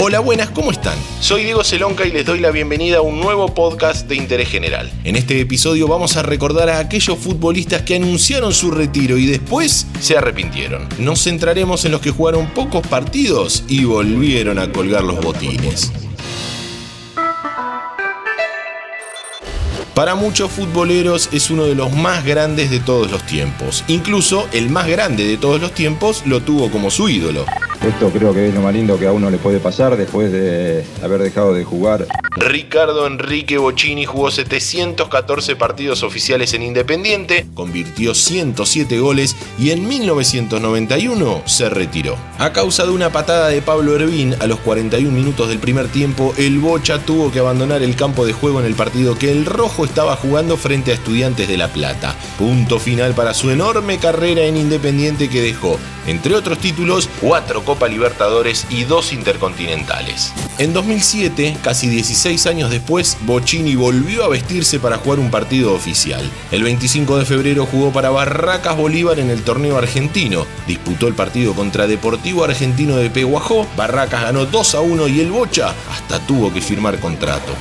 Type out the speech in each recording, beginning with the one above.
Hola, buenas, ¿cómo están? Soy Diego Celonca y les doy la bienvenida a un nuevo podcast de interés general. En este episodio vamos a recordar a aquellos futbolistas que anunciaron su retiro y después se arrepintieron. Nos centraremos en los que jugaron pocos partidos y volvieron a colgar los botines. Para muchos futboleros es uno de los más grandes de todos los tiempos. Incluso el más grande de todos los tiempos lo tuvo como su ídolo. Esto creo que es lo más lindo que a uno le puede pasar después de haber dejado de jugar. Ricardo Enrique Bocini jugó 714 partidos oficiales en Independiente, convirtió 107 goles y en 1991 se retiró. A causa de una patada de Pablo Hervín a los 41 minutos del primer tiempo, el Bocha tuvo que abandonar el campo de juego en el partido que el Rojo estaba jugando frente a Estudiantes de La Plata. Punto final para su enorme carrera en Independiente que dejó, entre otros títulos, cuatro Copa Libertadores y dos Intercontinentales. En 2007, casi 16 años después, Bocini volvió a vestirse para jugar un partido oficial. El 25 de febrero jugó para Barracas Bolívar en el torneo argentino. Disputó el partido contra Deportivo Argentino de Peguajó. Barracas ganó 2 a 1 y el Bocha hasta tuvo que firmar contrato.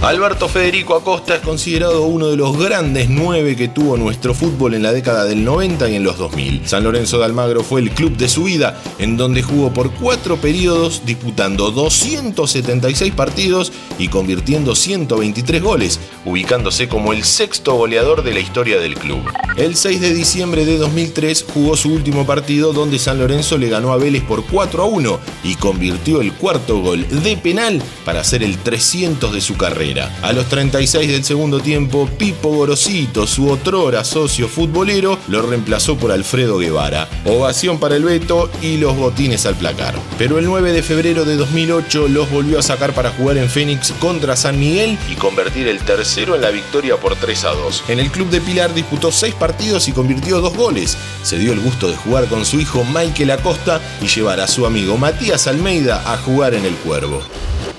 Alberto Federico Acosta es considerado uno de los grandes nueve que tuvo nuestro fútbol en la década del 90 y en los 2000. San Lorenzo de Almagro fue el club de su vida, en donde jugó por cuatro periodos, disputando 276 partidos y convirtiendo 123 goles, ubicándose como el sexto goleador de la historia del club. El 6 de diciembre de 2003 jugó su último partido donde San Lorenzo le ganó a Vélez por 4 a 1 y convirtió el cuarto gol de penal para hacer el 300 de su carrera. A los 36 del segundo tiempo, Pipo Gorosito, su otrora socio futbolero, lo reemplazó por Alfredo Guevara. Ovación para el Beto y los botines al placar. Pero el 9 de febrero de 2008 los volvió a sacar para jugar en Fénix contra San Miguel y convertir el tercero en la victoria por 3 a 2. En el club de Pilar disputó 6 partidos y convirtió 2 goles. Se dio el gusto de jugar con su hijo Michael Acosta y llevar a su amigo Matías Almeida a jugar en el Cuervo.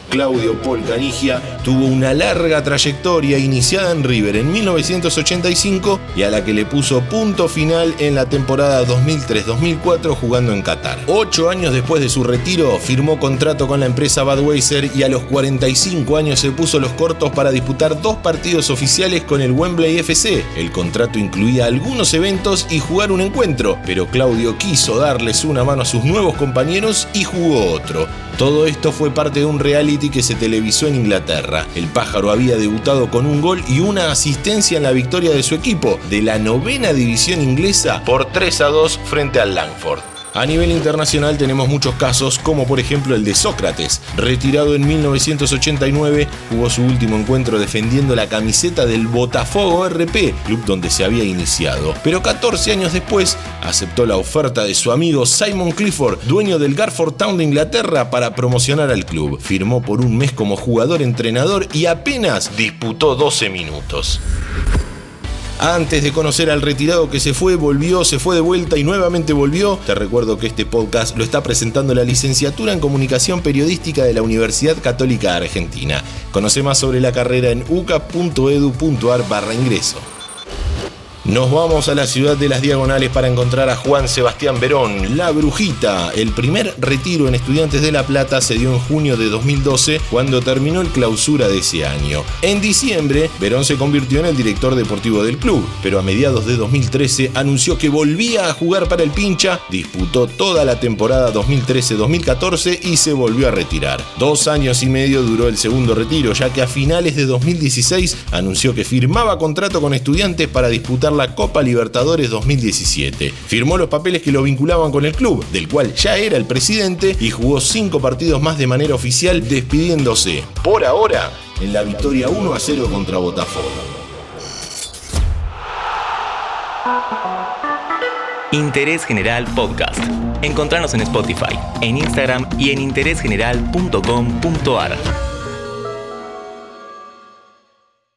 Claudio Polcanigia tuvo una larga trayectoria iniciada en River en 1985 y a la que le puso punto final en la temporada 2003-2004 jugando en Qatar. Ocho años después de su retiro firmó contrato con la empresa Budweiser y a los 45 años se puso los cortos para disputar dos partidos oficiales con el Wembley FC. El contrato incluía algunos eventos y jugar un encuentro, pero Claudio quiso darles una mano a sus nuevos compañeros y jugó otro. Todo esto fue parte de un reality que se televisó en Inglaterra. El pájaro había debutado con un gol y una asistencia en la victoria de su equipo de la novena división inglesa por 3 a 2 frente al Langford. A nivel internacional tenemos muchos casos, como por ejemplo el de Sócrates. Retirado en 1989, jugó su último encuentro defendiendo la camiseta del Botafogo RP, club donde se había iniciado. Pero 14 años después, aceptó la oferta de su amigo Simon Clifford, dueño del Garford Town de Inglaterra, para promocionar al club. Firmó por un mes como jugador-entrenador y apenas disputó 12 minutos. Antes de conocer al retirado que se fue, volvió, se fue de vuelta y nuevamente volvió, te recuerdo que este podcast lo está presentando la licenciatura en Comunicación Periodística de la Universidad Católica Argentina. Conoce más sobre la carrera en uca.edu.ar barra ingreso. Nos vamos a la ciudad de las Diagonales para encontrar a Juan Sebastián Verón, la brujita. El primer retiro en Estudiantes de La Plata se dio en junio de 2012 cuando terminó el clausura de ese año. En diciembre, Verón se convirtió en el director deportivo del club, pero a mediados de 2013 anunció que volvía a jugar para el pincha, disputó toda la temporada 2013-2014 y se volvió a retirar. Dos años y medio duró el segundo retiro, ya que a finales de 2016 anunció que firmaba contrato con Estudiantes para disputar la Copa Libertadores 2017. Firmó los papeles que lo vinculaban con el club, del cual ya era el presidente, y jugó cinco partidos más de manera oficial, despidiéndose, por ahora, en la victoria 1 a 0 contra Botafogo. Interés General Podcast. Encontrarnos en Spotify, en Instagram y en interésgeneral.com.ar.